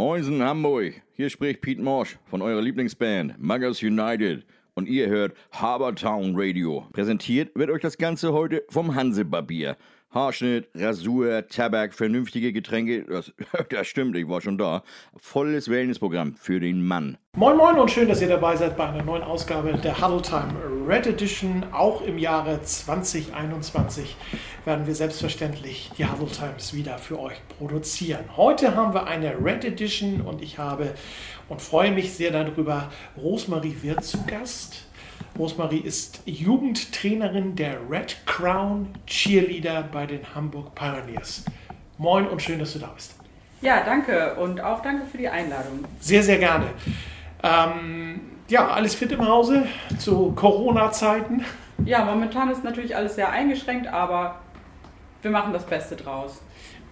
Moinsen Hamburg, hier spricht Pete Morsch von eurer Lieblingsband Muggers United und ihr hört Habertown Radio. Präsentiert wird euch das Ganze heute vom Hansebarbier. Haarschnitt, Rasur, Tabak, vernünftige Getränke, das, das stimmt, ich war schon da. Volles Wellnessprogramm für den Mann. Moin Moin und schön, dass ihr dabei seid bei einer neuen Ausgabe der Huddle Time Red Edition. Auch im Jahre 2021 werden wir selbstverständlich die Huddle Times wieder für euch produzieren. Heute haben wir eine Red Edition und ich habe und freue mich sehr darüber Rosemarie Wirth zu Gast. Rosemarie ist Jugendtrainerin der Red Crown Cheerleader bei den Hamburg Pioneers. Moin und schön, dass du da bist. Ja, danke und auch danke für die Einladung. Sehr, sehr gerne. Ähm, ja, alles fit im Hause zu Corona-Zeiten? Ja, momentan ist natürlich alles sehr eingeschränkt, aber wir machen das Beste draus.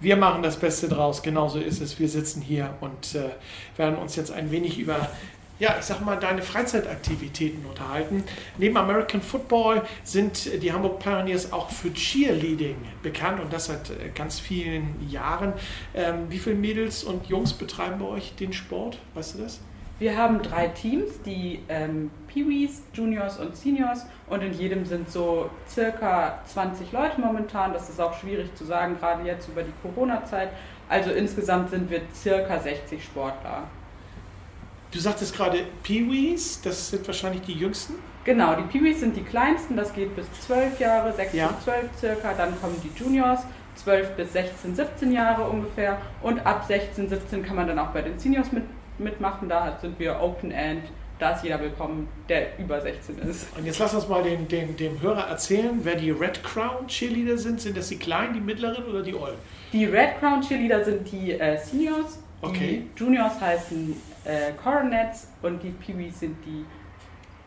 Wir machen das Beste draus, genauso ist es. Wir sitzen hier und äh, werden uns jetzt ein wenig über ja, ich sag mal, deine Freizeitaktivitäten unterhalten. Neben American Football sind die Hamburg Pioneers auch für Cheerleading bekannt und das seit äh, ganz vielen Jahren. Ähm, wie viele Mädels und Jungs betreiben bei euch den Sport? Weißt du das? Wir haben drei Teams, die ähm, Peewees, Juniors und Seniors und in jedem sind so circa 20 Leute momentan. Das ist auch schwierig zu sagen, gerade jetzt über die Corona-Zeit. Also insgesamt sind wir circa 60 Sportler. Du sagtest gerade Peewees, das sind wahrscheinlich die jüngsten? Genau, die Peewees sind die kleinsten, das geht bis 12 Jahre, 6 ja. bis 12 circa. Dann kommen die Juniors, 12 bis 16, 17 Jahre ungefähr. Und ab 16, 17 kann man dann auch bei den Seniors mit, mitmachen. Da sind wir Open End, da ist jeder willkommen, der über 16 ist. Und jetzt lass uns mal den, den, dem Hörer erzählen, wer die Red Crown Cheerleader sind. Sind das die Kleinen, die Mittleren oder die Ollen? Die Red Crown Cheerleader sind die äh, Seniors. Okay. Die Juniors heißen äh, Coronets und die Peewees sind die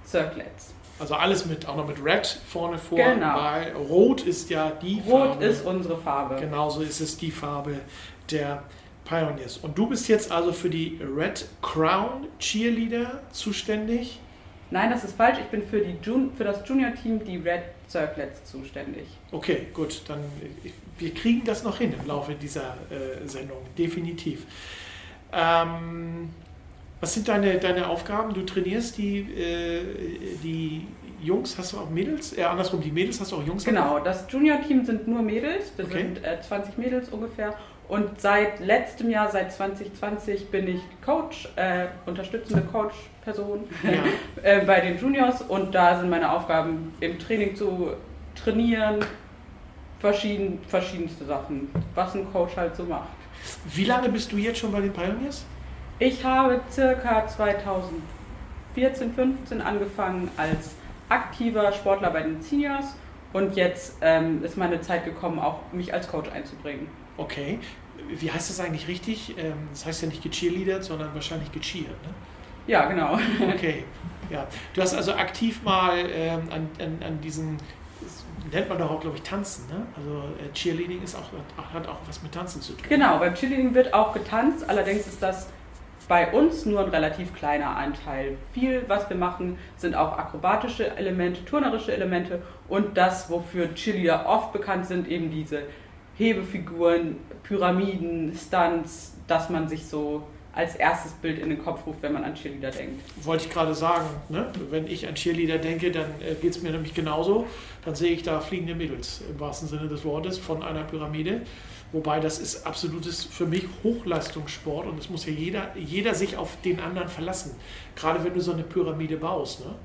Circlets. Also alles mit, auch noch mit Red vorne vor, genau. weil Rot ist ja die Rot Farbe. Rot ist unsere Farbe. Genauso ist es die Farbe der Pioneers. Und du bist jetzt also für die Red Crown Cheerleader zuständig? Nein, das ist falsch. Ich bin für, die Jun für das Junior-Team, die Red Circlets, zuständig. Okay, gut. Dann wir kriegen das noch hin im Laufe dieser äh, Sendung, definitiv. Ähm, was sind deine, deine Aufgaben? Du trainierst die, äh, die Jungs, hast du auch Mädels? Äh, andersrum, die Mädels hast du auch Jungs? Genau, das Junior-Team sind nur Mädels. Wir okay. sind äh, 20 Mädels ungefähr. Und seit letztem Jahr, seit 2020, bin ich Coach, äh, unterstützende Coach-Person ja. Äh, bei den Juniors. Und da sind meine Aufgaben im Training zu trainieren, verschieden, verschiedenste Sachen, was ein Coach halt so macht. Wie lange bist du jetzt schon bei den Pioneers? Ich habe circa 2014, 15 angefangen als aktiver Sportler bei den Seniors und jetzt ähm, ist meine Zeit gekommen, auch mich als Coach einzubringen. Okay. Wie heißt das eigentlich richtig? Ähm, das heißt ja nicht gecheerleadert, sondern wahrscheinlich gecheert, ne? Ja, genau. Okay. Ja. Du hast also aktiv mal ähm, an, an, an diesen nennt man doch auch, glaube ich, Tanzen. Ne? Also äh, Cheerleading ist auch, hat auch was mit Tanzen zu tun. Genau, beim Cheerleading wird auch getanzt. Allerdings ist das bei uns nur ein relativ kleiner Anteil. Viel, was wir machen, sind auch akrobatische Elemente, turnerische Elemente und das, wofür Cheerleader oft bekannt sind, eben diese Hebefiguren, Pyramiden, Stunts, dass man sich so als erstes Bild in den Kopf ruft, wenn man an Cheerleader denkt. Wollte ich gerade sagen, ne? wenn ich an Cheerleader denke, dann äh, geht es mir nämlich genauso. Dann sehe ich da fliegende Mädels im wahrsten Sinne des Wortes von einer Pyramide. Wobei das ist absolutes für mich Hochleistungssport und es muss ja jeder, jeder sich auf den anderen verlassen. Gerade wenn du so eine Pyramide baust. Ne?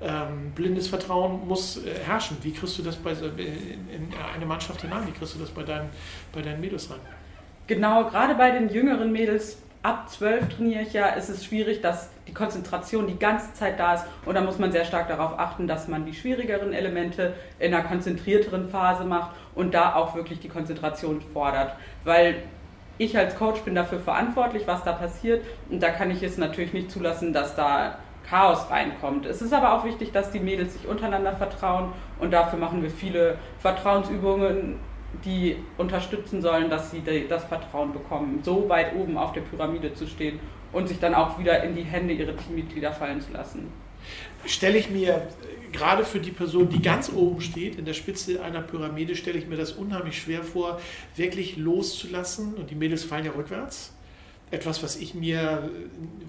Ähm, blindes Vertrauen muss äh, herrschen. Wie kriegst du das bei, in, in, eine Mannschaft hinein? Wie kriegst du das bei deinen, bei deinen Mädels rein? Genau, gerade bei den jüngeren Mädels ab zwölf trainiere ich ja, ist es schwierig, dass die Konzentration die ganze Zeit da ist. Und da muss man sehr stark darauf achten, dass man die schwierigeren Elemente in einer konzentrierteren Phase macht und da auch wirklich die Konzentration fordert, weil ich als Coach bin dafür verantwortlich, was da passiert. Und da kann ich es natürlich nicht zulassen, dass da Chaos reinkommt. Es ist aber auch wichtig, dass die Mädels sich untereinander vertrauen. Und dafür machen wir viele Vertrauensübungen die unterstützen sollen, dass sie das Vertrauen bekommen, so weit oben auf der Pyramide zu stehen und sich dann auch wieder in die Hände ihrer Teammitglieder fallen zu lassen. Stelle ich mir gerade für die Person, die ganz oben steht, in der Spitze einer Pyramide, stelle ich mir das unheimlich schwer vor, wirklich loszulassen. Und die Mädels fallen ja rückwärts. etwas, was ich mir,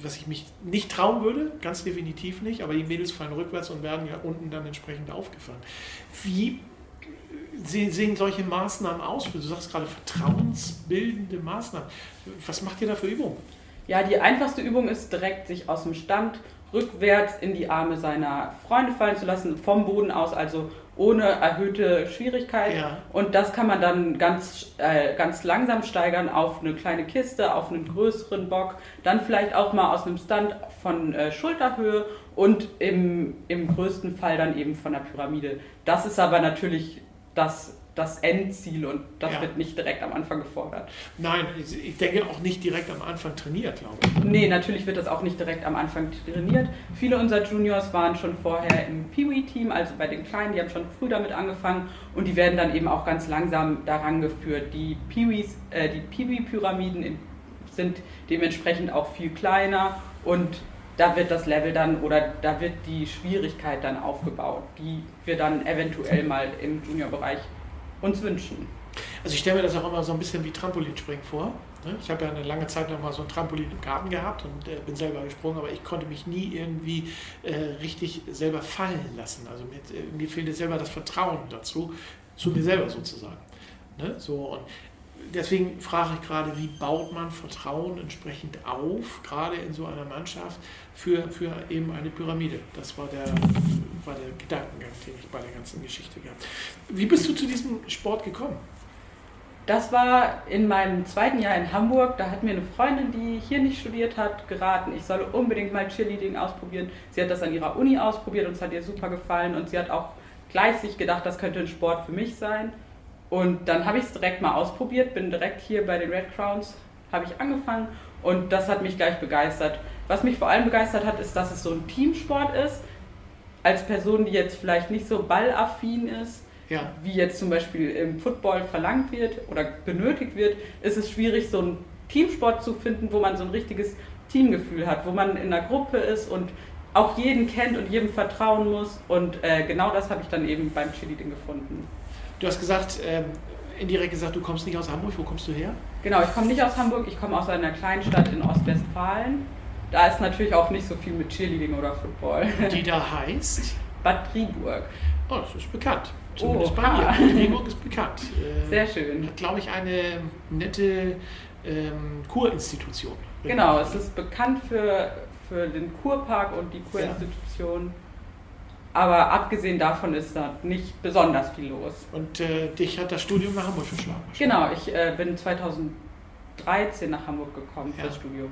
was ich mich nicht trauen würde, ganz definitiv nicht, aber die Mädels fallen rückwärts und werden ja unten dann entsprechend aufgefangen. Wie sehen solche Maßnahmen aus? Du sagst gerade vertrauensbildende Maßnahmen. Was macht ihr da für Übungen? Ja, die einfachste Übung ist direkt sich aus dem Stand rückwärts in die Arme seiner Freunde fallen zu lassen, vom Boden aus, also ohne erhöhte Schwierigkeit. Ja. Und das kann man dann ganz, äh, ganz langsam steigern auf eine kleine Kiste, auf einen größeren Bock, dann vielleicht auch mal aus einem Stand von äh, Schulterhöhe und im, im größten Fall dann eben von der Pyramide. Das ist aber natürlich das das Endziel und das ja. wird nicht direkt am Anfang gefordert. Nein, ich denke auch nicht direkt am Anfang trainiert, glaube ich. Nee, natürlich wird das auch nicht direkt am Anfang trainiert. Viele unserer Juniors waren schon vorher im Peewee-Team, also bei den Kleinen, die haben schon früh damit angefangen und die werden dann eben auch ganz langsam daran geführt. Die Peewees, äh, die Peewee-Pyramiden sind dementsprechend auch viel kleiner und da wird das Level dann oder da wird die Schwierigkeit dann aufgebaut, die wir dann eventuell mal im Juniorbereich uns wünschen. Also ich stelle mir das auch immer so ein bisschen wie Trampolinspringen vor. Ne? Ich habe ja eine lange Zeit noch mal so ein Trampolin im Garten gehabt und äh, bin selber gesprungen, aber ich konnte mich nie irgendwie äh, richtig selber fallen lassen. Also mir, äh, mir fehlte selber das Vertrauen dazu, zu mir selber sozusagen. Ne? So, und deswegen frage ich gerade, wie baut man Vertrauen entsprechend auf, gerade in so einer Mannschaft, für, für eben eine Pyramide. Das war der, war der Gedankengang, den ich bei der ganzen Geschichte gehabt Wie bist du zu diesem Sport gekommen? Das war in meinem zweiten Jahr in Hamburg. Da hat mir eine Freundin, die hier nicht studiert hat, geraten, ich solle unbedingt mal Cheerleading ausprobieren. Sie hat das an ihrer Uni ausprobiert und es hat ihr super gefallen. Und sie hat auch gleich sich gedacht, das könnte ein Sport für mich sein. Und dann habe ich es direkt mal ausprobiert, bin direkt hier bei den Red Crowns, habe ich angefangen und das hat mich gleich begeistert. Was mich vor allem begeistert hat, ist, dass es so ein Teamsport ist. Als Person, die jetzt vielleicht nicht so ballaffin ist, ja. wie jetzt zum Beispiel im Football verlangt wird oder benötigt wird, ist es schwierig, so einen Teamsport zu finden, wo man so ein richtiges Teamgefühl hat, wo man in einer Gruppe ist und auch jeden kennt und jedem vertrauen muss. Und äh, genau das habe ich dann eben beim Cheerleading gefunden. Du hast gesagt, ähm, indirekt gesagt, du kommst nicht aus Hamburg. Wo kommst du her? Genau, ich komme nicht aus Hamburg. Ich komme aus einer kleinen Stadt in Ostwestfalen. Da ist natürlich auch nicht so viel mit Cheerleading oder Football. Die da heißt? Bad Triburg. Oh, das ist bekannt. Zumindest oh, bei mir. Bad Triburg ist bekannt. Äh, Sehr schön. Hat, glaube ich, eine nette ähm, Kurinstitution. Genau, es ist bekannt für, für den Kurpark und die Kurinstitution. Ja. Aber abgesehen davon ist da nicht besonders viel los. Und äh, dich hat das Studium nach Hamburg verschlagen? Genau, ich äh, bin 2013 nach Hamburg gekommen ja. fürs Studium.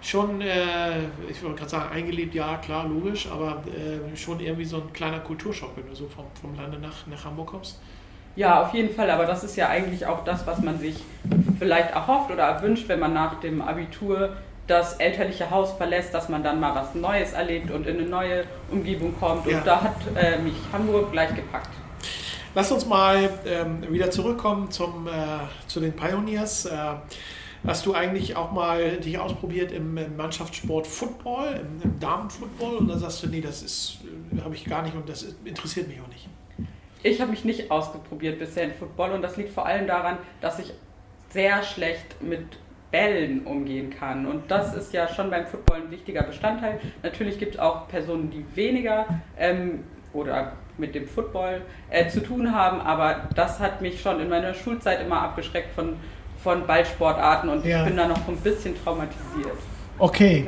Schon, äh, ich wollte gerade sagen, eingelebt, ja, klar, logisch, aber äh, schon irgendwie so ein kleiner Kulturschock, wenn du so vom, vom Lande nach, nach Hamburg kommst. Ja, auf jeden Fall, aber das ist ja eigentlich auch das, was man sich vielleicht erhofft oder erwünscht, wenn man nach dem Abitur das elterliche Haus verlässt, dass man dann mal was Neues erlebt und in eine neue Umgebung kommt. Und ja. da hat äh, mich Hamburg gleich gepackt. Lass uns mal ähm, wieder zurückkommen zum, äh, zu den Pioneers. Äh, hast du eigentlich auch mal dich ausprobiert im, im Mannschaftssport Football, im, im Damenfootball? Und dann sagst du, nee, das ist, äh, habe ich gar nicht und das interessiert mich auch nicht. Ich habe mich nicht ausprobiert bisher in Football und das liegt vor allem daran, dass ich sehr schlecht mit Bällen umgehen kann. Und das ist ja schon beim Football ein wichtiger Bestandteil. Natürlich gibt es auch Personen, die weniger ähm, oder mit dem Football äh, zu tun haben, aber das hat mich schon in meiner Schulzeit immer abgeschreckt von, von Ballsportarten und ja. ich bin da noch ein bisschen traumatisiert. Okay,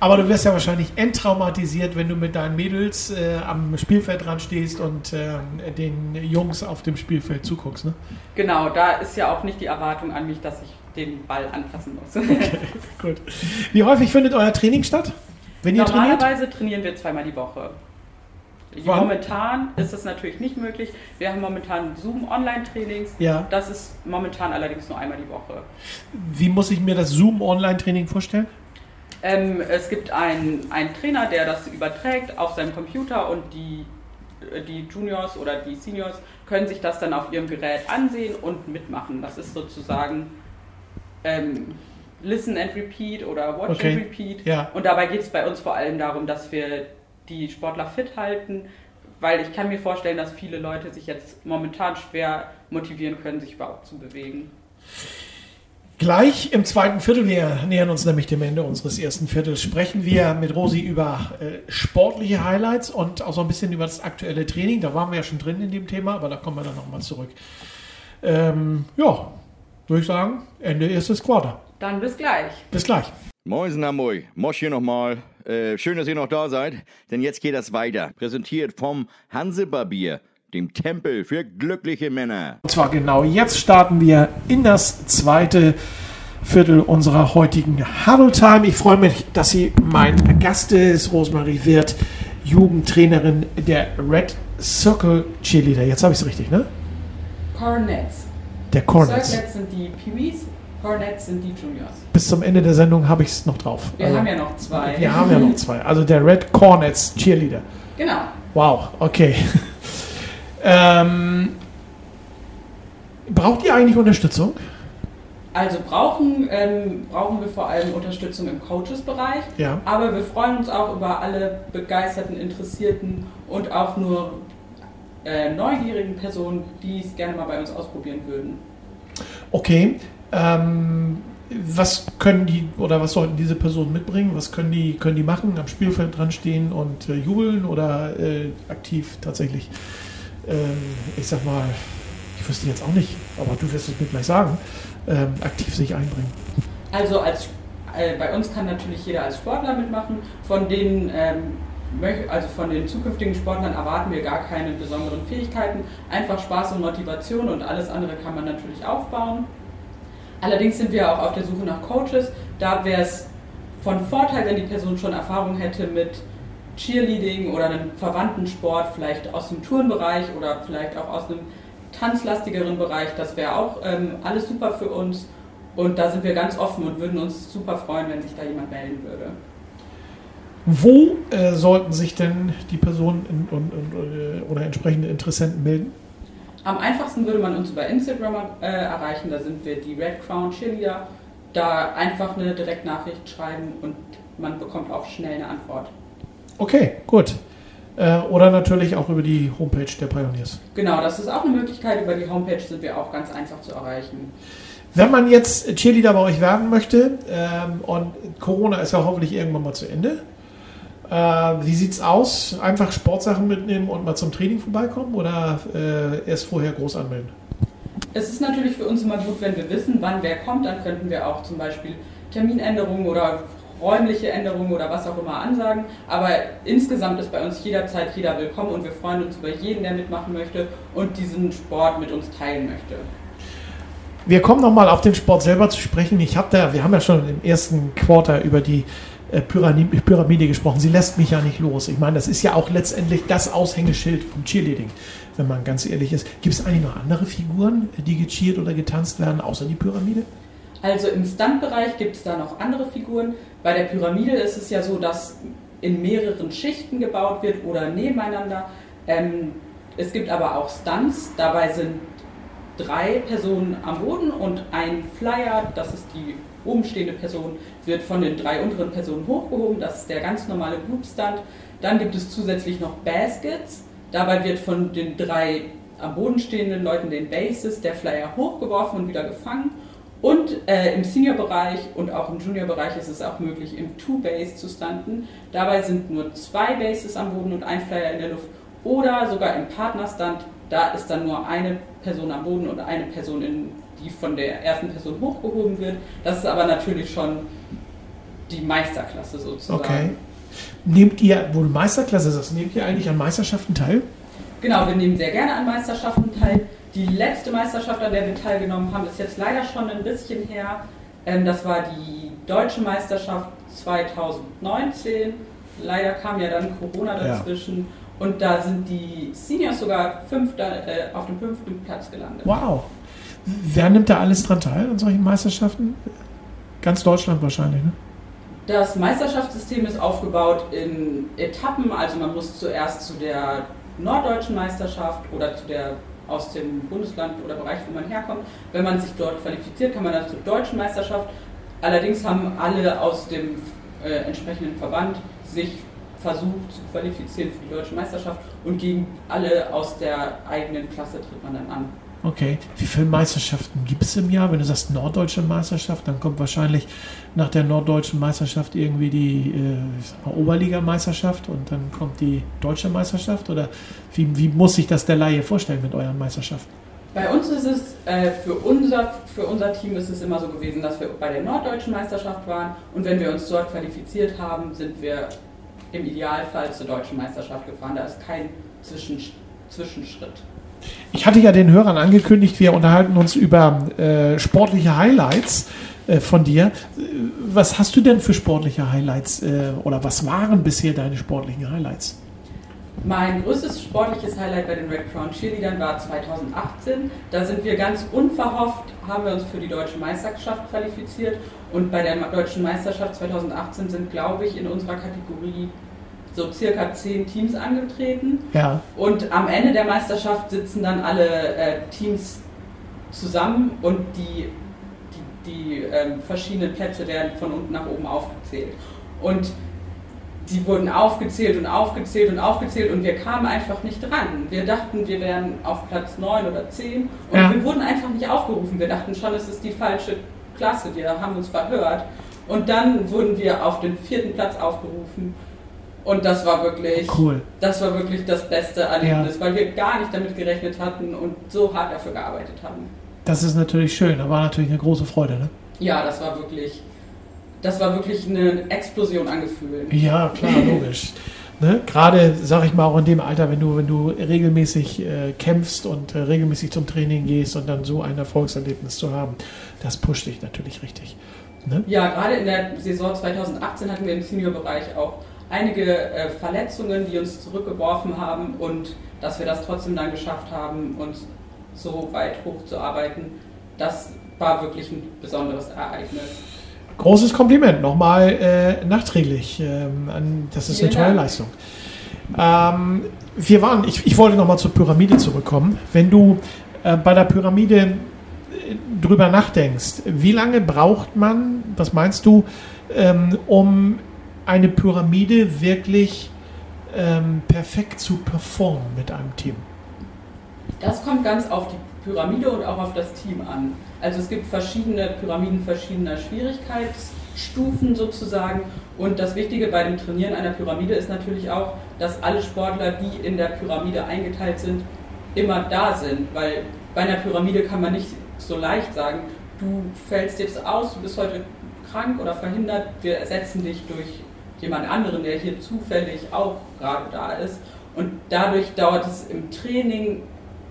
aber du wirst ja wahrscheinlich enttraumatisiert, wenn du mit deinen Mädels äh, am Spielfeld dran stehst und äh, den Jungs auf dem Spielfeld zuguckst, ne? Genau, da ist ja auch nicht die Erwartung an mich, dass ich den Ball anfassen muss. Okay, gut. Wie häufig findet euer Training statt? Wenn ihr Normalerweise trainiert? trainieren wir zweimal die Woche. Warum? Momentan ist das natürlich nicht möglich. Wir haben momentan Zoom-Online-Trainings. Ja. Das ist momentan allerdings nur einmal die Woche. Wie muss ich mir das Zoom-Online-Training vorstellen? Ähm, es gibt einen, einen Trainer, der das überträgt auf seinem Computer und die, die Juniors oder die Seniors können sich das dann auf ihrem Gerät ansehen und mitmachen. Das ist sozusagen ähm, Listen and Repeat oder Watch okay. and Repeat. Ja. Und dabei geht es bei uns vor allem darum, dass wir die Sportler fit halten, weil ich kann mir vorstellen, dass viele Leute sich jetzt momentan schwer motivieren können, sich überhaupt zu bewegen. Gleich im zweiten Viertel, wir nähern uns nämlich dem Ende unseres ersten Viertels, sprechen wir mit Rosi über äh, sportliche Highlights und auch so ein bisschen über das aktuelle Training. Da waren wir ja schon drin in dem Thema, aber da kommen wir dann nochmal zurück. Ähm, ja, würde ich sagen, Ende erstes Quarter. Dann bis gleich. Bis gleich. Moin, Hamburg. Mosch hier nochmal. Äh, schön, dass ihr noch da seid, denn jetzt geht das weiter. Präsentiert vom Hansebarbier, dem Tempel für glückliche Männer. Und zwar genau jetzt starten wir in das zweite Viertel unserer heutigen Huddle Time. Ich freue mich, dass sie mein Gast ist, Rosemarie Wirth, Jugendtrainerin der Red Circle Cheerleader. Jetzt habe ich es richtig, ne? Cornets. Der Cornets. Circlets sind die Peewees, Cornets sind die Juniors. Bis zum Ende der Sendung habe ich es noch drauf. Wir Also, haben ja noch zwei. wir haben ja noch zwei. Also der Red Cornets Cheerleader. Genau. Wow, okay. Ähm, braucht ihr eigentlich Unterstützung? Also brauchen, ähm, brauchen wir vor allem Unterstützung im Coaches-Bereich, Ja. aber wir freuen uns auch über alle begeisterten, interessierten und auch nur äh, neugierigen Personen, die es gerne mal bei uns ausprobieren würden. Okay. Ähm, was können die oder was sollten diese Personen mitbringen? Was können die, können die machen? Am Spielfeld dran stehen und äh, jubeln oder äh, aktiv tatsächlich, ich sag mal, ich wüsste jetzt auch nicht, aber du wirst es mir gleich sagen, ähm, aktiv sich einbringen. Also als, äh, bei uns kann natürlich jeder als Sportler mitmachen. Von den, ähm, also von den zukünftigen Sportlern erwarten wir gar keine besonderen Fähigkeiten. Einfach Spaß und Motivation und alles andere kann man natürlich aufbauen. Allerdings sind wir auch auf der Suche nach Coaches. Da wäre es von Vorteil, wenn die Person schon Erfahrung hätte mit Cheerleading oder einem verwandten Sport, vielleicht aus dem Turnbereich oder vielleicht auch aus einem tanzlastigeren Bereich. Das wäre auch ähm, alles super für uns. Und da sind wir ganz offen und würden uns super freuen, wenn sich da jemand melden würde. Wo äh, sollten sich denn die Personen in, und, und, äh, oder entsprechende Interessenten melden? Am einfachsten würde man uns über Instagram äh, erreichen, da sind wir die Red Crown Cheerleader. Da einfach eine Direktnachricht schreiben und man bekommt auch schnell eine Antwort. Okay, gut. Äh, oder natürlich auch über die Homepage der Pioneers. Genau, das ist auch eine Möglichkeit. Über die Homepage sind wir auch ganz einfach zu erreichen. Wenn man jetzt Cheerleader bei euch werden möchte ähm, und Corona ist ja hoffentlich irgendwann mal zu Ende, äh, wie sieht's aus? Einfach Sportsachen mitnehmen und mal zum Training vorbeikommen oder äh, erst vorher groß anmelden? Es ist natürlich für uns immer gut, wenn wir wissen, wann wer kommt. Dann könnten wir auch zum Beispiel Terminänderungen oder räumliche Änderungen oder was auch immer ansagen. Aber insgesamt ist bei uns jederzeit jeder willkommen und wir freuen uns über jeden, der mitmachen möchte und diesen Sport mit uns teilen möchte. Wir kommen nochmal auf den Sport selber zu sprechen. Ich habe da, wir haben ja schon im ersten Quarter über die äh, Pyramide, Pyramide gesprochen. Sie lässt mich ja nicht los. Ich meine, das ist ja auch letztendlich das Aushängeschild vom Cheerleading, wenn man ganz ehrlich ist. Gibt es eigentlich noch andere Figuren, die gecheert oder getanzt werden, außer die Pyramide? Also im Stuntbereich gibt es da noch andere Figuren. Bei der Pyramide ist es ja so, dass in mehreren Schichten gebaut wird oder nebeneinander. Ähm, es gibt aber auch Stunts. Dabei sind drei Personen am Boden und ein Flyer, das ist die oben stehende Person, wird von den drei unteren Personen hochgehoben. Das ist der ganz normale Group Stunt. Dann gibt es zusätzlich noch Baskets. Dabei wird von den drei am Boden stehenden Leuten, den Bases, der Flyer hochgeworfen und wieder gefangen. Und äh, im Senior-Bereich und auch im Junior-Bereich ist es auch möglich, im Two-Base zu stunten. Dabei sind nur zwei Bases am Boden und ein Flyer in der Luft. Oder sogar im Partner-Stunt, da ist dann nur eine Person am Boden und eine Person, in, die von der ersten Person hochgehoben wird. Das ist aber natürlich schon die Meisterklasse sozusagen. Okay. Nehmt ihr, wo du Meisterklasse sagst, nehmt ihr eigentlich an Meisterschaften teil? Genau, wir nehmen sehr gerne an Meisterschaften teil. Die letzte Meisterschaft, an der wir teilgenommen haben, ist jetzt leider schon ein bisschen her. Ähm, das war die deutsche Meisterschaft 2019. Leider kam ja dann Corona Ja. dazwischen. Und da sind die Seniors sogar fünfter, äh, auf dem fünften Platz gelandet. Wow. Wer nimmt da alles dran teil an solchen Meisterschaften? Ganz Deutschland wahrscheinlich, ne? Das Meisterschaftssystem ist aufgebaut in Etappen. Also man muss zuerst zu der norddeutschen Meisterschaft oder zu der aus dem Bundesland oder Bereich, wo man herkommt. Wenn man sich dort qualifiziert, kann man dann zur deutschen Meisterschaft. Allerdings haben alle aus dem äh, entsprechenden Verband sich versucht zu qualifizieren für die deutsche Meisterschaft und gegen alle aus der eigenen Klasse tritt man dann an. Okay. Wie viele Meisterschaften gibt es im Jahr? Wenn du sagst norddeutsche Meisterschaft, dann kommt wahrscheinlich nach der norddeutschen Meisterschaft irgendwie die äh, Oberligameisterschaft und dann kommt die deutsche Meisterschaft? Oder wie, wie muss sich das der Laie vorstellen mit euren Meisterschaften? Bei uns ist es, äh, für, unser, für unser Team ist es immer so gewesen, dass wir bei der norddeutschen Meisterschaft waren und wenn wir uns dort qualifiziert haben, sind wir im Idealfall zur deutschen Meisterschaft gefahren. Da ist kein Zwischen, Zwischenschritt. Ich hatte ja den Hörern angekündigt, wir unterhalten uns über äh, sportliche Highlights äh, von dir. Was hast du denn für sportliche Highlights äh, oder was waren bisher deine sportlichen Highlights? Mein größtes sportliches Highlight bei den Red Crown Cheerleadern war 2018. Da sind wir ganz unverhofft, haben wir uns für die deutsche Meisterschaft qualifiziert und bei der deutschen Meisterschaft 2018 sind, glaube ich, in unserer Kategorie so circa zehn Teams angetreten. Ja. Und am Ende der Meisterschaft sitzen dann alle äh, Teams zusammen und die, die, die äh, verschiedenen Plätze werden von unten nach oben aufgezählt. Und die wurden aufgezählt und aufgezählt und aufgezählt und wir kamen einfach nicht dran. Wir dachten, wir wären auf Platz 9 oder 10 und ja. wir wurden einfach nicht aufgerufen. Wir dachten schon, es ist die falsche Klasse, wir haben uns verhört. Und dann wurden wir auf den vierten Platz aufgerufen und das war wirklich, cool. das war wirklich das beste Erlebnis, ja. weil wir gar nicht damit gerechnet hatten und so hart dafür gearbeitet haben. Das ist natürlich schön, da war natürlich eine große Freude, ne? Ja, das war wirklich, das war wirklich eine Explosion an Gefühlen. Ja, klar, logisch. Ne? Gerade, sag ich mal, auch in dem Alter, wenn du, wenn du regelmäßig äh, kämpfst und äh, regelmäßig zum Training gehst und dann so ein Erfolgserlebnis zu haben, das pusht dich natürlich richtig. Ne? Ja, gerade in der Saison 2018 hatten wir im Senior-Bereich auch einige äh, Verletzungen, die uns zurückgeworfen haben und dass wir das trotzdem dann geschafft haben, uns so weit hochzuarbeiten, das war wirklich ein besonderes Ereignis. Großes Kompliment nochmal äh, nachträglich. Ähm, das ist Vielen eine tolle Dank. Leistung. Ähm, wir waren, ich, ich wollte nochmal zur Pyramide zurückkommen. Wenn du äh, bei der Pyramide äh, drüber nachdenkst, wie lange braucht man, was meinst du, ähm, um eine Pyramide wirklich ähm, perfekt zu performen mit einem Team? Das kommt ganz auf die Pyramide und auch auf das Team an. Also es gibt verschiedene Pyramiden verschiedener Schwierigkeitsstufen sozusagen. Und das Wichtige bei dem Trainieren einer Pyramide ist natürlich auch, dass alle Sportler, die in der Pyramide eingeteilt sind, immer da sind. Weil bei einer Pyramide kann man nicht so leicht sagen, du fällst jetzt aus, du bist heute krank oder verhindert, wir ersetzen dich durch jemand anderen, der hier zufällig auch gerade da ist. Und dadurch dauert es im Training,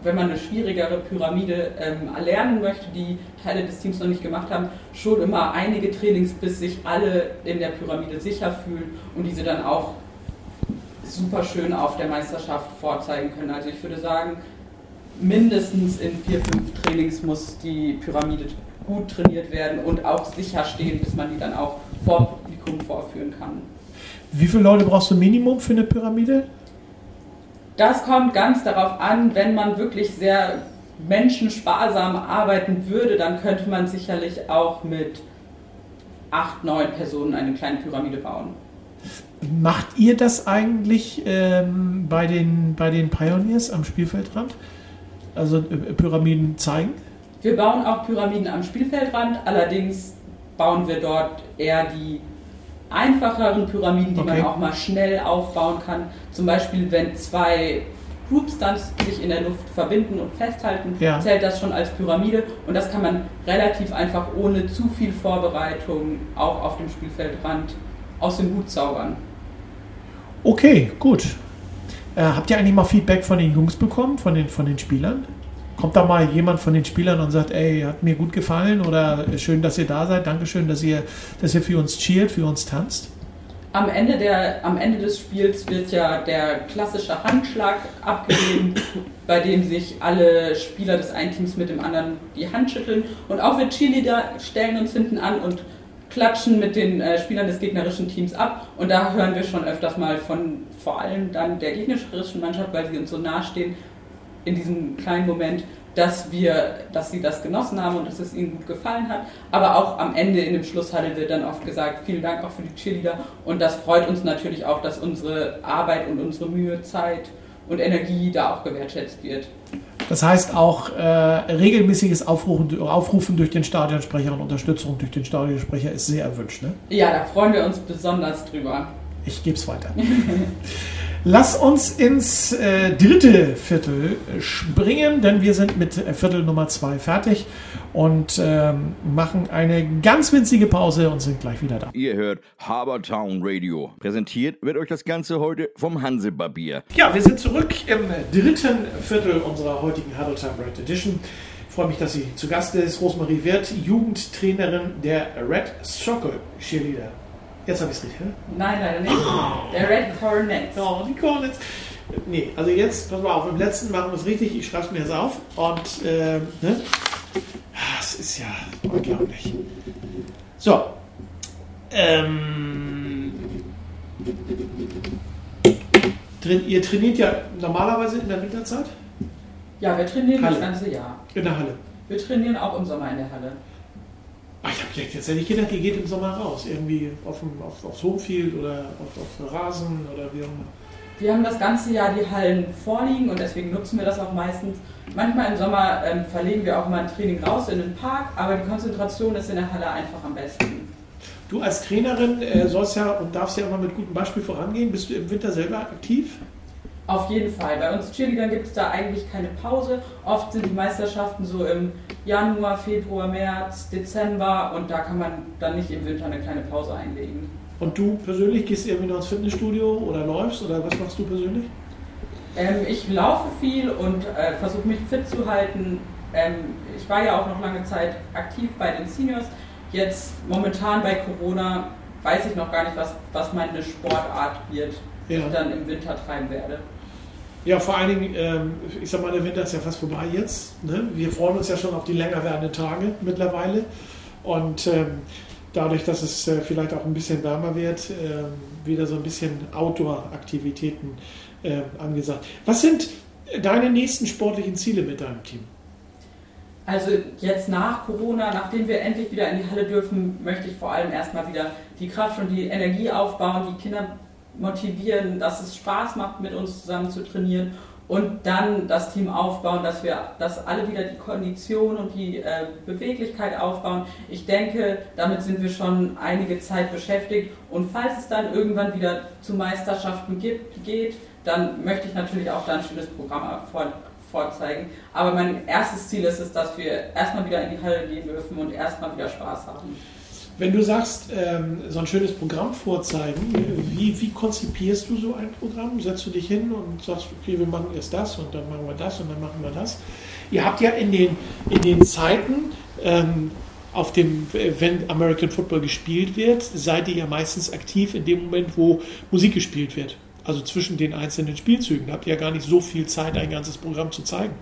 wenn man eine schwierigere Pyramide ähm, erlernen möchte, die Teile des Teams noch nicht gemacht haben, schon immer einige Trainings, bis sich alle in der Pyramide sicher fühlen und diese dann auch super schön auf der Meisterschaft vorzeigen können. Also ich würde sagen, mindestens in vier, fünf Trainings muss die Pyramide gut trainiert werden und auch sicher stehen, bis man die dann auch vor Publikum vorführen kann. Wie viele Leute brauchst du Minimum für eine Pyramide? Das kommt ganz darauf an, wenn man wirklich sehr menschensparsam arbeiten würde, dann könnte man sicherlich auch mit acht, neun Personen eine kleine Pyramide bauen. Macht ihr das eigentlich ähm, bei, den, bei den Pioneers am Spielfeldrand? Also äh, Pyramiden zeigen? Wir bauen auch Pyramiden am Spielfeldrand, allerdings bauen wir dort eher die einfacheren Pyramiden, die okay. man auch mal schnell aufbauen kann. Zum Beispiel, wenn zwei Groups dann sich in der Luft verbinden und festhalten, ja. zählt das schon als Pyramide und das kann man relativ einfach ohne zu viel Vorbereitung auch auf dem Spielfeldrand aus dem Hut zaubern. Okay, gut. Äh, habt ihr eigentlich mal Feedback von den Jungs bekommen, von den, von den Spielern? Kommt da mal jemand von den Spielern und sagt, ey, hat mir gut gefallen oder schön, dass ihr da seid, Dankeschön, dass ihr, dass ihr für uns cheert, für uns tanzt? Am Ende, der, am Ende des Spiels wird ja der klassische Handschlag abgegeben, bei dem sich alle Spieler des einen Teams mit dem anderen die Hand schütteln. Und auch wir Cheerleader stellen uns hinten an und klatschen mit den äh, Spielern des gegnerischen Teams ab. Und da hören wir schon öfters mal von vor allem dann der gegnerischen Mannschaft, weil sie uns so nahe stehen, in diesem kleinen Moment, dass wir, dass sie das genossen haben und dass es ihnen gut gefallen hat. Aber auch am Ende in dem Schlusshandel wird dann oft gesagt, vielen Dank auch für die Cheerleader. Und das freut uns natürlich auch, dass unsere Arbeit und unsere Mühe, Zeit und Energie da auch gewertschätzt wird. Das heißt auch äh, regelmäßiges Aufrufen, Aufrufen durch den Stadionsprecher und Unterstützung durch den Stadionsprecher ist sehr erwünscht. Ne? Ja, da freuen wir uns besonders drüber. Ich gebe es weiter. Lass uns ins äh, dritte Viertel springen, denn wir sind mit Viertel Nummer zwei fertig und ähm, machen eine ganz winzige Pause und sind gleich wieder da. Ihr hört Habertown Radio. Präsentiert wird euch das Ganze heute vom Hansebarbier. Ja, wir sind zurück im dritten Viertel unserer heutigen Huddle Red Edition. Ich freue mich, dass sie zu Gast ist. Rosemarie Wirth, Jugendtrainerin der Red Circle Cheerleader. Jetzt habe ich es richtig, ne? Nein, leider nicht. Der Red Cornets. Oh, die Cornets. Nee, also jetzt, pass mal auf, im letzten machen wir es richtig. Ich schreibe es mir jetzt auf. Und, äh, ne? Das ist ja unglaublich. So. Ähm. Ihr trainiert ja normalerweise in der Winterzeit? Ja, wir trainieren Halle. das ganze Jahr. In der Halle. Wir trainieren auch im Sommer in der Halle. Ach, ich habe jetzt nicht gedacht, ihr geht im Sommer raus. Irgendwie auf dem, auf, aufs Homefield oder auf, auf Rasen oder wie auch immer. Wir haben das ganze Jahr die Hallen vorliegen und deswegen nutzen wir das auch meistens. Manchmal im Sommer ähm, verlegen wir auch mal ein Training raus in den Park, aber die Konzentration ist in der Halle einfach am besten. Du als Trainerin äh, sollst ja und darfst ja immer mit gutem Beispiel vorangehen. Bist du im Winter selber aktiv? Auf jeden Fall. Bei uns Cheerleadern gibt es da eigentlich keine Pause. Oft sind die Meisterschaften so im Januar, Februar, März, Dezember und da kann man dann nicht im Winter eine kleine Pause einlegen. Und du persönlich gehst irgendwie noch ins Fitnessstudio oder läufst oder was machst du persönlich? Ähm, ich laufe viel und äh, versuche mich fit zu halten. Ähm, ich war ja auch noch lange Zeit aktiv bei den Seniors. Jetzt momentan bei Corona weiß ich noch gar nicht, was, was meine Sportart wird, die Ja. ich dann im Winter treiben werde. Ja, vor allen Dingen, ähm, ich sag mal, der Winter ist ja fast vorbei jetzt. Ne? Wir freuen uns ja schon auf die länger werdenden Tage mittlerweile. Und ähm, dadurch, dass es äh, vielleicht auch ein bisschen wärmer wird, ähm, wieder so ein bisschen Outdoor-Aktivitäten ähm, angesagt. Was sind deine nächsten sportlichen Ziele mit deinem Team? Also jetzt nach Corona, nachdem wir endlich wieder in die Halle dürfen, möchte ich vor allem erstmal wieder die Kraft und die Energie aufbauen, die Kinder motivieren, dass es Spaß macht, mit uns zusammen zu trainieren und dann das Team aufbauen, dass wir, dass alle wieder die Kondition und die äh, Beweglichkeit aufbauen. Ich denke, damit sind wir schon einige Zeit beschäftigt und falls es dann irgendwann wieder zu Meisterschaften gibt, geht, dann möchte ich natürlich auch da ein schönes Programm vor, vorzeigen. Aber mein erstes Ziel ist es, dass wir erstmal wieder in die Halle gehen dürfen und erstmal wieder Spaß haben. Wenn du sagst, ähm, so ein schönes Programm vorzeigen, wie, wie konzipierst du so ein Programm? Setzt du dich hin und sagst, okay, wir machen erst das und dann machen wir das und dann machen wir das? Ihr habt ja in den, in den Zeiten, ähm, auf dem, wenn American Football gespielt wird, seid ihr ja meistens aktiv in dem Moment, wo Musik gespielt wird. Also zwischen den einzelnen Spielzügen. Da habt ihr ja gar nicht so viel Zeit, ein ganzes Programm zu zeigen.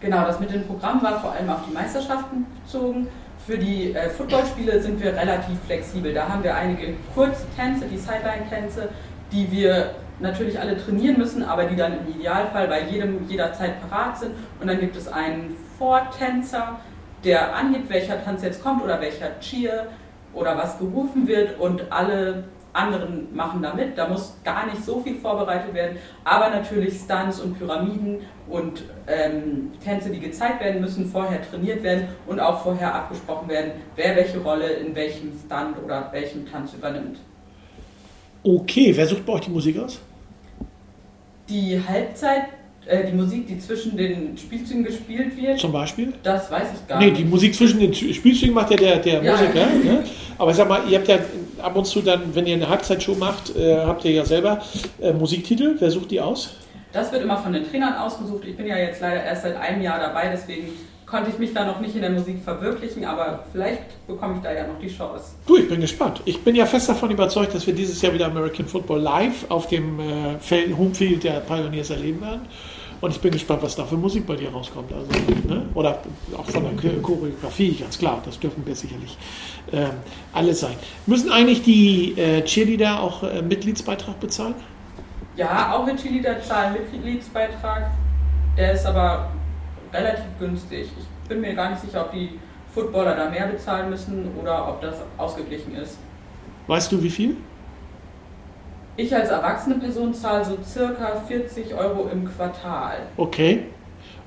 Genau, das mit dem Programm war vor allem auf die Meisterschaften bezogen. Für die äh, Footballspiele sind wir relativ flexibel. Da haben wir einige Kurztänze, die Sideline-Tänze, die wir natürlich alle trainieren müssen, aber die dann im Idealfall bei jedem jederzeit parat sind. Und dann gibt es einen Vortänzer, der angibt, welcher Tanz jetzt kommt oder welcher Cheer oder was gerufen wird und alle anderen machen da mit. Da muss gar nicht so viel vorbereitet werden, aber natürlich Stunts und Pyramiden und ähm, Tänze, die gezeigt werden müssen, vorher trainiert werden und auch vorher abgesprochen werden, wer welche Rolle in welchem Stunt oder welchem Tanz übernimmt. Okay, wer sucht bei euch die Musik aus? Die Halbzeit, äh, die Musik, die zwischen den Spielzügen gespielt wird, Zum Beispiel? das weiß ich gar Nee, nicht. die Musik zwischen den Spielzügen macht ja der, der Ja. Musiker. Ne? Aber sag mal, ihr habt ja ab und zu dann, wenn ihr eine Halbzeitshow macht, äh, habt ihr ja selber äh, Musiktitel. Wer sucht die aus? Das wird immer von den Trainern ausgesucht. Ich bin ja jetzt leider erst seit einem Jahr dabei, deswegen konnte ich mich da noch nicht in der Musik verwirklichen, aber vielleicht bekomme ich da ja noch die Chance. Du, ich bin gespannt. Ich bin ja fest davon überzeugt, dass wir dieses Jahr wieder American Football live auf dem äh, Feld, Homefield der Pioneers erleben werden. Und ich bin gespannt, was da für Musik bei dir rauskommt. Also, ne? Oder auch von der Choreografie, ganz klar. Das dürfen wir sicherlich ähm, alle sein. Müssen eigentlich die äh, Cheerleader auch äh, Mitgliedsbeitrag bezahlen? Ja, auch mit Cheerleader zahlen Mitgliedsbeitrag. Der ist aber relativ günstig. Ich bin mir gar nicht sicher, ob die Footballer da mehr bezahlen müssen oder ob das ausgeglichen ist. Weißt du, wie viel? Ich als erwachsene Person zahle so circa 40 Euro im Quartal. Okay.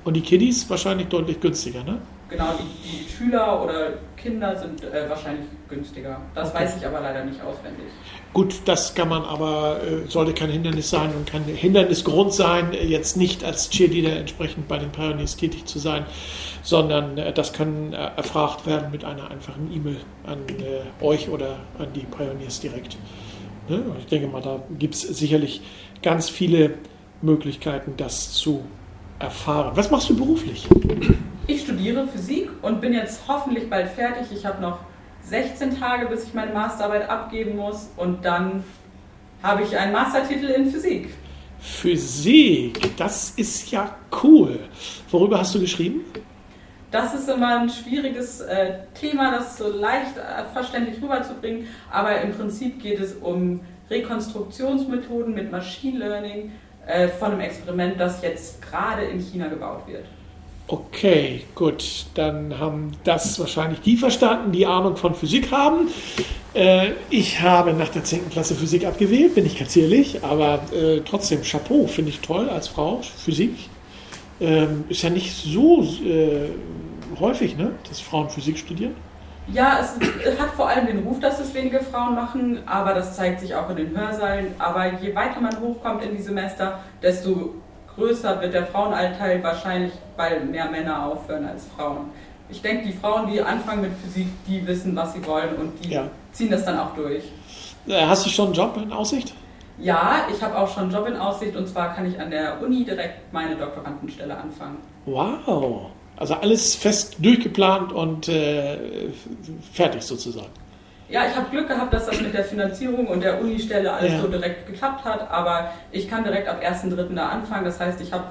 Und die Kiddies wahrscheinlich deutlich günstiger, ne? Genau, die, die Schüler oder Kinder sind äh, wahrscheinlich günstiger. Das okay. weiß ich aber leider nicht auswendig. Gut, das kann man aber, äh, sollte kein Hindernis sein und kein Hindernisgrund sein, jetzt nicht als Cheerleader entsprechend bei den Pioneers tätig zu sein, sondern äh, das kann äh, erfragt werden mit einer einfachen E-Mail an äh, euch oder an die Pioneers direkt. Ne? Ich denke mal, da gibt es sicherlich ganz viele Möglichkeiten, das zu erfahren. Was machst du beruflich? Ich studiere Physik und bin jetzt hoffentlich bald fertig. Ich habe noch 16 Tage, bis ich meine Masterarbeit abgeben muss und dann habe ich einen Mastertitel in Physik. Physik, das ist ja cool. Worüber hast du geschrieben? Das ist immer ein schwieriges äh, Thema, das so leicht äh, verständlich rüberzubringen, aber im Prinzip geht es um Rekonstruktionsmethoden mit Machine Learning äh, von einem Experiment, das jetzt gerade in China gebaut wird. Okay, gut. Dann haben das wahrscheinlich die verstanden, die Ahnung von Physik haben. Äh, ich habe nach der 10. Klasse Physik abgewählt, bin ich ganz ehrlich, aber äh, trotzdem Chapeau, finde ich toll als Frau. Physik ähm, ist ja nicht so äh, häufig, ne, dass Frauen Physik studieren. Ja, es hat vor allem den Ruf, dass es wenige Frauen machen, aber das zeigt sich auch in den Hörsälen. Aber je weiter man hochkommt in die Semester, desto größer wird der Frauenanteil wahrscheinlich, weil mehr Männer aufhören als Frauen. Ich denke, die Frauen, die anfangen mit Physik, die wissen, was sie wollen und die ja. ziehen das dann auch durch. Äh, hast du schon einen Job in Aussicht? Ja, ich habe auch schon einen Job in Aussicht und zwar kann ich an der Uni direkt meine Doktorandenstelle anfangen. Wow, also alles fest durchgeplant und äh, fertig sozusagen. Ja, ich habe Glück gehabt, dass das mit der Finanzierung und der Unistelle alles ja. so direkt geklappt hat, aber ich kann direkt ab 1.3. da anfangen. Das heißt, ich habe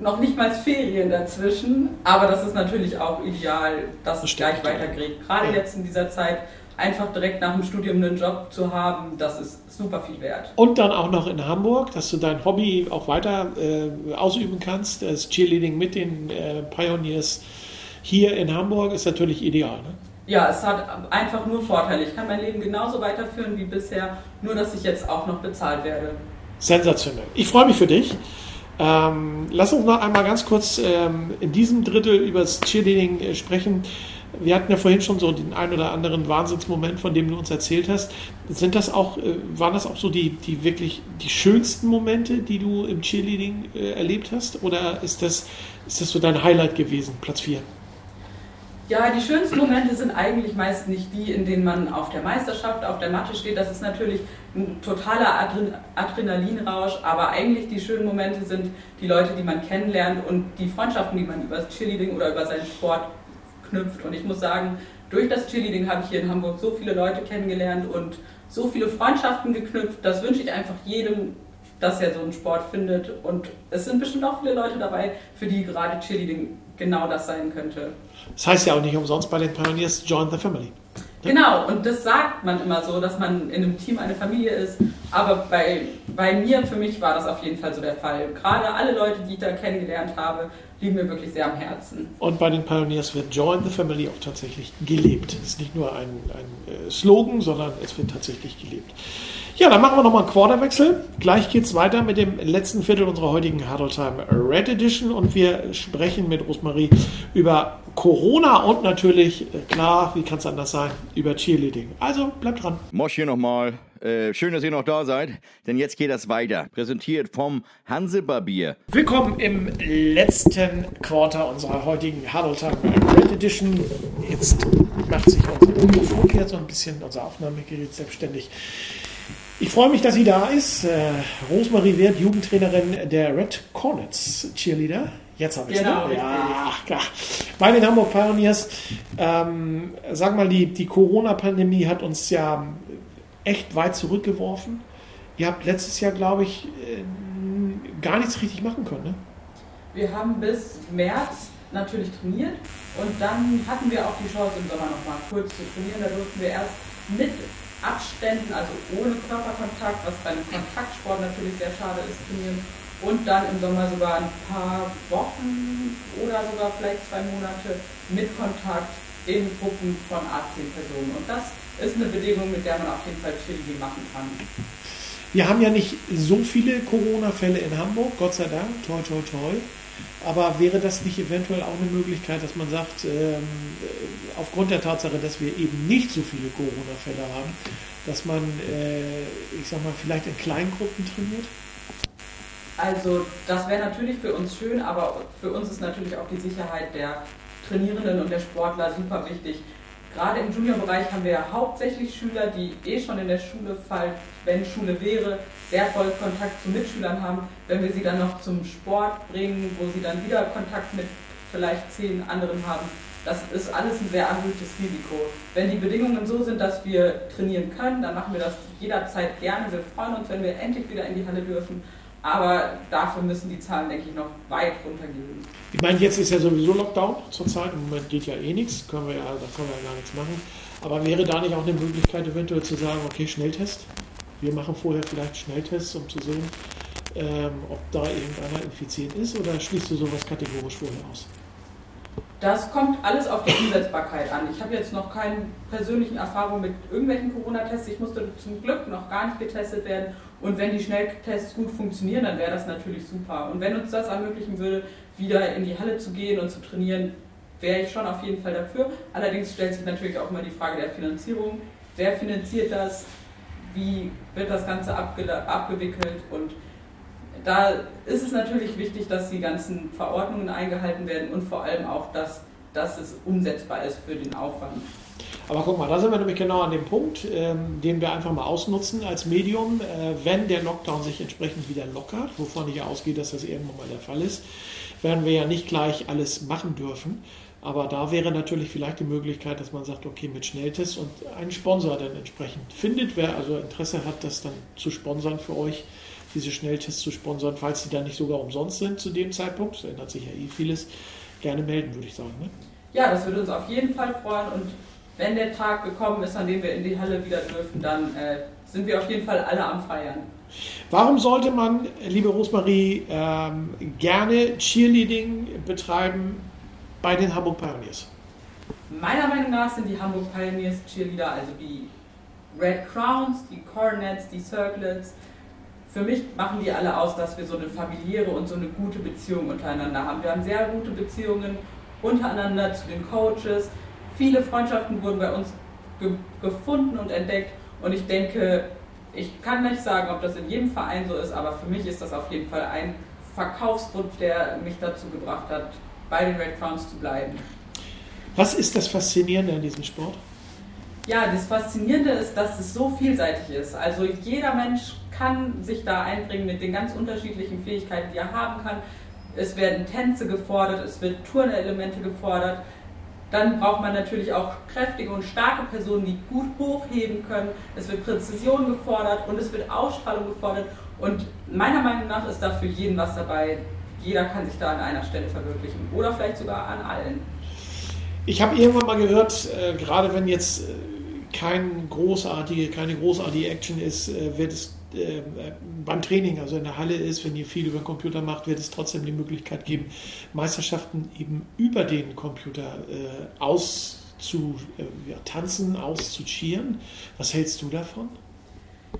noch nicht mal Ferien dazwischen, aber das ist natürlich auch ideal, dass es gleich weitergeht. Gerade ja. jetzt in dieser Zeit einfach direkt nach dem Studium einen Job zu haben, das ist super viel wert. Und dann auch noch in Hamburg, dass du dein Hobby auch weiter äh, ausüben kannst. Das Cheerleading mit den äh, Pioneers hier in Hamburg ist natürlich ideal. Ne? ja, es hat einfach nur Vorteile. Ich kann mein Leben genauso weiterführen wie bisher, nur dass ich jetzt auch noch bezahlt werde. Sensationell. Ich freue mich für dich. Ähm, lass uns noch einmal ganz kurz ähm, in diesem Drittel über das Cheerleading äh, sprechen. Wir hatten ja vorhin schon so den ein oder anderen Wahnsinnsmoment, von dem du uns erzählt hast. Sind das auch, äh, waren das auch so die, die wirklich die schönsten Momente, die du im Cheerleading äh, erlebt hast? Oder ist das, ist das so dein Highlight gewesen, Platz 4? Ja, die schönsten Momente sind eigentlich meist nicht die, in denen man auf der Meisterschaft, auf der Matte steht. Das ist natürlich ein totaler Adren Adrenalinrausch, aber eigentlich die schönen Momente sind die Leute, die man kennenlernt und die Freundschaften, die man über das Cheerleading oder über seinen Sport knüpft. Und ich muss sagen, durch das Cheerleading habe ich hier in Hamburg so viele Leute kennengelernt und so viele Freundschaften geknüpft. Das wünsche ich einfach jedem, dass er so einen Sport findet. Und es sind bestimmt auch viele Leute dabei, für die gerade Cheerleading genau das sein könnte. Das heißt ja auch nicht umsonst bei den Pioneers Join the Family. Genau, und das sagt man immer so, dass man in einem Team eine Familie ist. Aber bei, bei mir, für mich war das auf jeden Fall so der Fall. Gerade alle Leute, die ich da kennengelernt habe, liegen mir wirklich sehr am Herzen. Und bei den Pioneers wird Join the Family auch tatsächlich gelebt. Es ist nicht nur ein, ein äh, Slogan, sondern es wird tatsächlich gelebt. Ja, dann machen wir nochmal einen Quarterwechsel. Gleich geht es weiter mit dem letzten Viertel unserer heutigen Hard Time Red Edition und wir sprechen mit Rosmarie über Corona und natürlich, äh, klar, wie kann es anders sein, über Cheerleading. Also bleibt dran. Mosch hier nochmal. Äh, schön, dass ihr noch da seid, denn jetzt geht das weiter. Präsentiert vom Hansebarbier. Willkommen im letzten Quarter unserer heutigen Huddle Time Red Edition. Jetzt macht sich unser Mikrofon so ein bisschen, unser Aufnahmegerät selbstständig. Ich freue mich, dass sie da ist. Äh, Rosemarie Wert, Jugendtrainerin der Red Cornets Cheerleader. Jetzt habe ich es. Genau, ne? ja, klar. Bei den Hamburg Pioneers. Ähm, sag mal, die, die Corona-Pandemie hat uns ja echt weit zurückgeworfen. Ihr habt letztes Jahr, glaube ich, äh, gar nichts richtig machen können. Ne? Wir haben bis März natürlich trainiert und dann hatten wir auch die Chance im Sommer noch mal kurz zu trainieren. Da durften wir erst mit Abständen, also ohne Körperkontakt, was bei einem Kontaktsport natürlich sehr schade ist, trainieren. Und dann im Sommer sogar ein paar Wochen oder sogar vielleicht zwei Monate mit Kontakt in Gruppen von A10 Personen. Und das ist eine Bedingung, mit der man auf jeden Fall Cheerleading machen kann. Wir haben ja nicht so viele Corona-Fälle in Hamburg, Gott sei Dank, toi toi toi. Aber wäre das nicht eventuell auch eine Möglichkeit, dass man sagt, ähm, aufgrund der Tatsache, dass wir eben nicht so viele Corona-Fälle haben, dass man, äh, ich sag mal, vielleicht in Kleingruppen trainiert? Also das wäre natürlich für uns schön, aber für uns ist natürlich auch die Sicherheit der Trainierenden und der Sportler super wichtig. Gerade im Juniorbereich haben wir ja hauptsächlich Schüler, die eh schon in der Schule, falls, wenn Schule wäre, sehr voll Kontakt zu Mitschülern haben. Wenn wir sie dann noch zum Sport bringen, wo sie dann wieder Kontakt mit vielleicht zehn anderen haben, das ist alles ein sehr erhöhtes Risiko. Wenn die Bedingungen so sind, dass wir trainieren können, dann machen wir das jederzeit gerne. Wir freuen uns, wenn wir endlich wieder in die Halle dürfen. Aber dafür müssen die Zahlen, denke ich, noch weit runtergehen. Ich meine, jetzt ist ja sowieso Lockdown zurzeit. Im Moment geht ja eh nichts. Können wir ja, da können wir ja gar nichts machen. Aber wäre da nicht auch eine Möglichkeit, eventuell zu sagen, okay, Schnelltest? Wir machen vorher vielleicht Schnelltests, um zu sehen, ähm, ob da irgendeiner infiziert ist oder schließt du sowas kategorisch vorher aus? Das kommt alles auf die Umsetzbarkeit an. Ich habe jetzt noch keine persönlichen Erfahrungen mit irgendwelchen Corona-Tests. Ich musste zum Glück noch gar nicht getestet werden. Und wenn die Schnelltests gut funktionieren, dann wäre das natürlich super. Und wenn uns das ermöglichen würde, wieder in die Halle zu gehen und zu trainieren, wäre ich schon auf jeden Fall dafür. Allerdings stellt sich natürlich auch immer die Frage der Finanzierung. Wer finanziert das? Wie wird das Ganze abge abgewickelt? Und da ist es natürlich wichtig, dass die ganzen Verordnungen eingehalten werden und vor allem auch, dass, dass es umsetzbar ist für den Aufwand. Aber guck mal, da sind wir nämlich genau an dem Punkt, ähm, den wir einfach mal ausnutzen als Medium. Äh, wenn der Lockdown sich entsprechend wieder lockert, wovon ich ausgehe, dass das irgendwann mal der Fall ist, werden wir ja nicht gleich alles machen dürfen. Aber da wäre natürlich vielleicht die Möglichkeit, dass man sagt, okay, mit Schnelltests und einen Sponsor dann entsprechend findet, wer also Interesse hat, das dann zu sponsern für euch, diese Schnelltests zu sponsern, falls sie dann nicht sogar umsonst sind zu dem Zeitpunkt. Es ändert sich ja eh vieles. Gerne melden, würde ich sagen. Ne? Ja, das würde uns auf jeden Fall freuen und wenn der Tag gekommen ist, an dem wir in die Halle wieder dürfen, dann äh, sind wir auf jeden Fall alle am Feiern. Warum sollte man, liebe Rosmarie, ähm, gerne Cheerleading betreiben bei den Hamburg Pioneers? Meiner Meinung nach sind die Hamburg Pioneers Cheerleader, also die Red Crowns, die Cornets, die Circlets, für mich machen die alle aus, dass wir so eine familiäre und so eine gute Beziehung untereinander haben. Wir haben sehr gute Beziehungen untereinander zu den Coaches. Viele Freundschaften wurden bei uns ge gefunden und entdeckt und ich denke, ich kann nicht sagen, ob das in jedem Verein so ist, aber für mich ist das auf jeden Fall ein Verkaufsgrund, der mich dazu gebracht hat, bei den Red Crowns zu bleiben. Was ist das Faszinierende an diesem Sport? Ja, das Faszinierende ist, dass es so vielseitig ist. Also jeder Mensch kann sich da einbringen mit den ganz unterschiedlichen Fähigkeiten, die er haben kann. Es werden Tänze gefordert, es wird Turnelemente gefordert. Dann braucht man natürlich auch kräftige und starke Personen, die gut hochheben können. Es wird Präzision gefordert und es wird Ausstrahlung gefordert. Und meiner Meinung nach ist da für jeden was dabei. Jeder kann sich da an einer Stelle verwirklichen oder vielleicht sogar an allen. Ich habe irgendwann mal gehört, äh, gerade wenn jetzt äh, kein großartige, keine großartige Action ist, äh, wird es äh, beim Training, also in der Halle ist, wenn ihr viel über den Computer macht, wird es trotzdem die Möglichkeit geben, Meisterschaften eben über den Computer äh, auszu, äh, ja, auszuchieren. Was hältst du davon?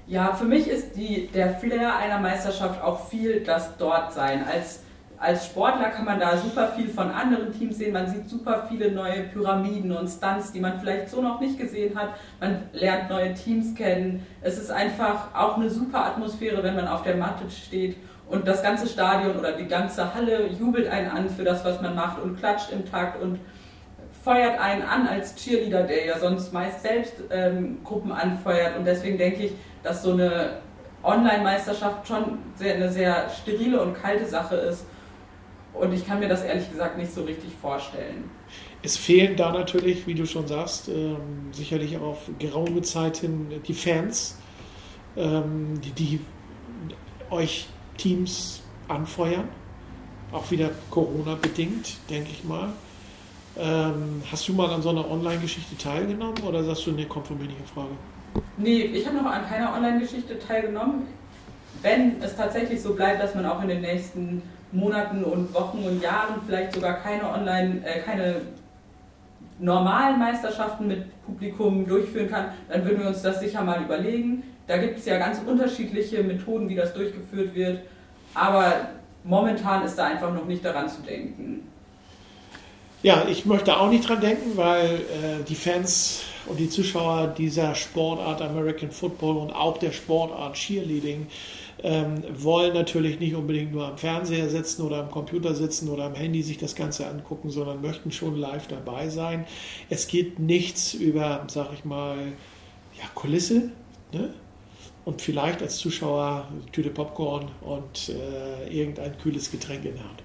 Ja, für mich ist die, der Flair einer Meisterschaft auch viel das Dortsein. Als als Sportler kann man da super viel von anderen Teams sehen. Man sieht super viele neue Pyramiden und Stunts, die man vielleicht so noch nicht gesehen hat. Man lernt neue Teams kennen. Es ist einfach auch eine super Atmosphäre, wenn man auf der Matte steht und das ganze Stadion oder die ganze Halle jubelt einen an für das, was man macht und klatscht im Takt und feuert einen an als Cheerleader, der ja sonst meist selbst ähm, Gruppen anfeuert. Und deswegen denke ich, dass so eine Online-Meisterschaft schon sehr, eine sehr sterile und kalte Sache ist und ich kann mir das ehrlich gesagt nicht so richtig vorstellen. Es fehlen da natürlich, wie du schon sagst, ähm, sicherlich auf geraume Zeit hin die Fans, ähm, die, die euch Teams anfeuern. Auch wieder Corona-bedingt, denke ich mal. Ähm, hast du mal an so einer Online-Geschichte teilgenommen oder sagst du, nee, kommt von mir nicht in Frage? Nee, ich habe noch an keiner Online-Geschichte teilgenommen. Wenn es tatsächlich so bleibt, dass man auch in den nächsten Monaten und Wochen und Jahren vielleicht sogar keine Online, äh, keine normalen Meisterschaften mit Publikum durchführen kann, dann würden wir uns das sicher mal überlegen. Da gibt es ja ganz unterschiedliche Methoden, wie das durchgeführt wird. Aber momentan ist da einfach noch nicht daran zu denken. Ja, ich möchte auch nicht dran denken, weil äh, die Fans und die Zuschauer dieser Sportart American Football und auch der Sportart Cheerleading ähm, wollen natürlich nicht unbedingt nur am Fernseher sitzen oder am Computer sitzen oder am Handy sich das Ganze angucken, sondern möchten schon live dabei sein. Es geht nichts über, sag ich mal, ja, Kulisse ne? und vielleicht als Zuschauer Tüte Popcorn und äh, irgendein kühles Getränk in der Hand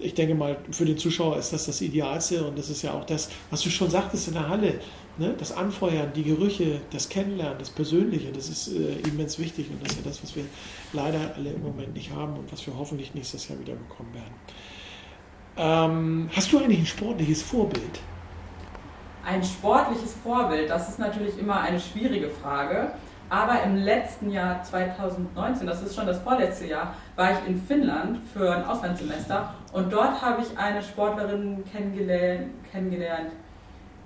ich denke mal, für den Zuschauer ist das das Idealste und das ist ja auch das, was du schon sagtest in der Halle. Ne? Das Anfeuern, die Gerüche, das Kennenlernen, das Persönliche, das ist äh, immens wichtig und das ist ja das, was wir leider alle im Moment nicht haben und was wir hoffentlich nächstes Jahr wieder bekommen werden. Ähm, hast du eigentlich ein sportliches Vorbild? Ein sportliches Vorbild, das ist natürlich immer eine schwierige Frage. Aber im letzten Jahr 2019, das ist schon das vorletzte Jahr, war ich in Finnland für ein Auslandssemester und dort habe ich eine Sportlerin kennengelernt, kennengelernt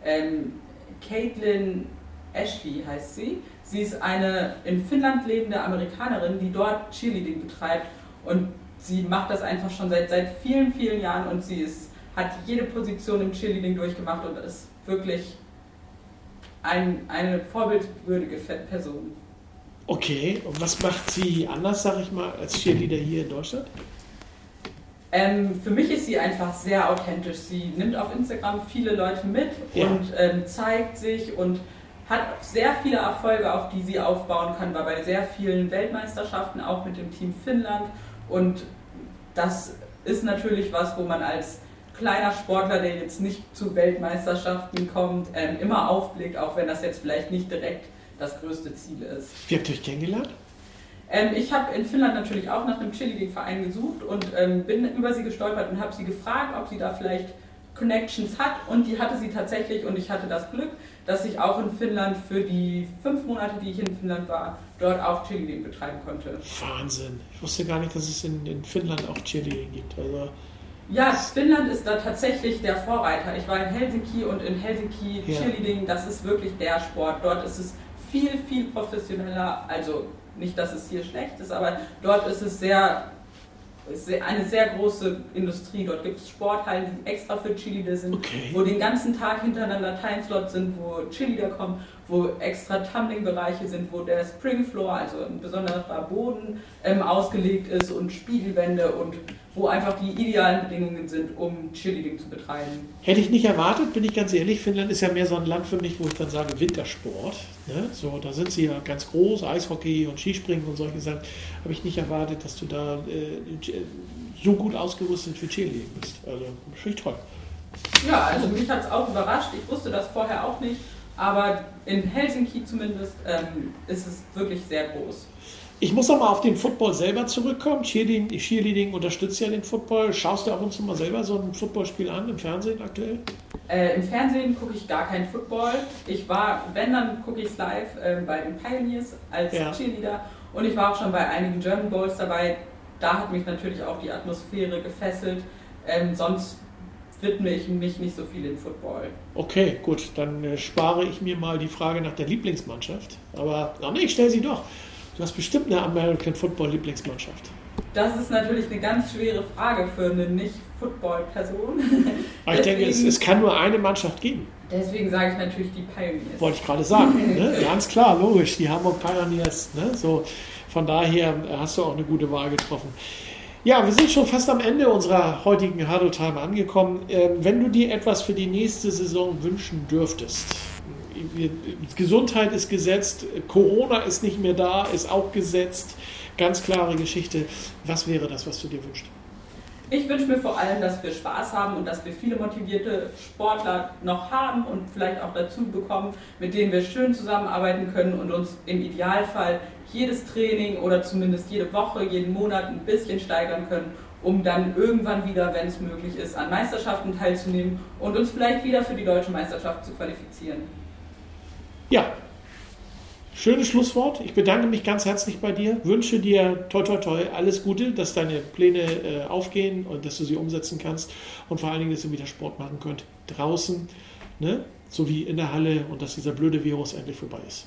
ähm, Caitlin Ashley heißt sie. Sie ist eine in Finnland lebende Amerikanerin, die dort Cheerleading betreibt und sie macht das einfach schon seit, seit vielen, vielen Jahren und sie ist, hat jede Position im Cheerleading durchgemacht und ist wirklich ein, eine vorbildwürdige Person. Okay, und was macht sie anders, sag ich mal, als Cheerleader hier in Deutschland? Ähm, für mich ist sie einfach sehr authentisch. Sie nimmt auf Instagram viele Leute mit ja. und ähm, zeigt sich und hat sehr viele Erfolge, auf die sie aufbauen kann, war bei sehr vielen Weltmeisterschaften, auch mit dem Team Finnland. Und das ist natürlich was, wo man als kleiner Sportler, der jetzt nicht zu Weltmeisterschaften kommt, ähm, immer aufblickt, auch wenn das jetzt vielleicht nicht direkt das größte Ziel ist. Wie habt ihr euch kennengelernt? Ähm, ich habe in Finnland natürlich auch nach einem Cheerleading-Verein gesucht und ähm, bin über sie gestolpert und habe sie gefragt, ob sie da vielleicht Connections hat und die hatte sie tatsächlich und ich hatte das Glück, dass ich auch in Finnland für die fünf Monate, die ich in Finnland war, dort auch Cheerleading betreiben konnte. Wahnsinn. Ich wusste gar nicht, dass es in, in Finnland auch Cheerleading gibt. Also ja, Finnland ist da tatsächlich der Vorreiter. Ich war in Helsinki und in Helsinki ja. Cheerleading, das ist wirklich der Sport. Dort ist es viel, viel professioneller. Also nicht, dass es hier schlecht ist, aber dort ist es sehr eine sehr große Industrie. Dort gibt es Sporthallen, die extra für Cheerleader sind, okay. wo den ganzen Tag hintereinander Timeslots sind, wo Cheerleader kommen, wo extra Tumbling-Bereiche sind, wo der Springfloor, also ein besonderer Boden, ähm, ausgelegt ist und Spiegelwände und wo einfach die idealen Bedingungen sind, um Cheerleading zu betreiben. Hätte ich nicht erwartet, bin ich ganz ehrlich. Finnland ist ja mehr so ein Land für mich, wo ich dann sage Wintersport. Ne? So, da sind sie ja ganz groß, Eishockey und Skispringen und solche Sachen. Habe ich nicht erwartet, dass du da äh, so gut ausgerüstet für Cheerleading bist. Also, finde ich toll. Ja, also mich hat es auch überrascht. Ich wusste das vorher auch nicht. Aber in Helsinki zumindest ähm, ist es wirklich sehr groß. Ich muss noch mal auf den Football selber zurückkommen. Cheerleading, Cheerleading unterstützt ja den Football. Schaust du ab und zu mal selber so ein Footballspiel an im Fernsehen aktuell? Äh, Im Fernsehen gucke ich gar keinen Football. Ich war, wenn, dann gucke ich es live äh, bei den Pioneers als ja. Cheerleader. Und ich war auch schon bei einigen German Bowls dabei. Da hat mich natürlich auch die Atmosphäre gefesselt. Ähm, sonst widme ich mich nicht so viel in Football. Okay, gut, dann äh, spare ich mir mal die Frage nach der Lieblingsmannschaft. Aber, ach nee, ich stelle sie doch. Du hast bestimmt eine American Football Lieblingsmannschaft. Das ist natürlich eine ganz schwere Frage für eine Nicht-Football-Person. Aber ich denke, es, es, kann nur eine Mannschaft geben. Deswegen sage ich natürlich die Pioneers. Wollte ich gerade sagen. ne? Ganz klar, logisch. Die Hamburg Pioneers. Ne? So, von daher hast du auch eine gute Wahl getroffen. Ja, wir sind schon fast am Ende unserer heutigen Huddle Time angekommen. Ähm, wenn du dir etwas für die nächste Saison wünschen dürftest, Gesundheit ist gesetzt, Corona ist nicht mehr da, ist auch gesetzt. Ganz klare Geschichte. Was wäre das, was du dir wünschst? Ich wünsche mir vor allem, dass wir Spaß haben und dass wir viele motivierte Sportler noch haben und vielleicht auch dazu bekommen, mit denen wir schön zusammenarbeiten können und uns im Idealfall jedes Training oder zumindest jede Woche, jeden Monat ein bisschen steigern können, um dann irgendwann wieder, wenn es möglich ist, an Meisterschaften teilzunehmen und uns vielleicht wieder für die deutsche Meisterschaft zu qualifizieren. Ja, schönes Schlusswort. Ich bedanke mich ganz herzlich bei dir. Wünsche dir toi toi toi alles Gute, dass deine Pläne äh, aufgehen und dass du sie umsetzen kannst und vor allen Dingen, dass ihr wieder Sport machen könnt draußen, ne? so wie in der Halle und dass dieser blöde Virus endlich vorbei ist.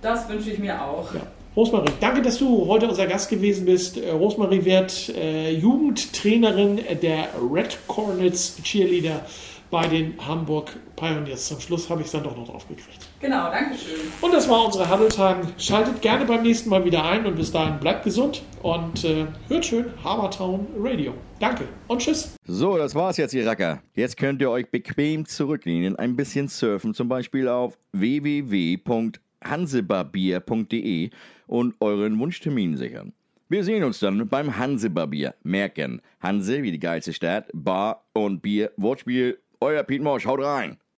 Das wünsche ich mir auch. Ja. Rosmarie, danke, dass du heute unser Gast gewesen bist. Äh, Rosmarie wird äh, Jugendtrainerin der Red Cornets Cheerleader bei den Hamburg Pioneers. Zum Schluss habe ich es dann doch noch drauf gekriegt. Genau, danke schön. Und das war unsere Huddle Time. Schaltet gerne beim nächsten Mal wieder ein und bis dahin bleibt gesund und äh, hört schön Habertown Radio. Danke und tschüss. So, das war's jetzt, ihr Racker. Jetzt könnt ihr euch bequem zurücklehnen, ein bisschen surfen, zum Beispiel auf www.hansebarbier.de und euren Wunschtermin sichern. Wir sehen uns dann beim Hansebarbier. Merken, Hanse wie die geilste Stadt, Bar und Bier, Wortspiel. Euer Piet Morsch, haut rein.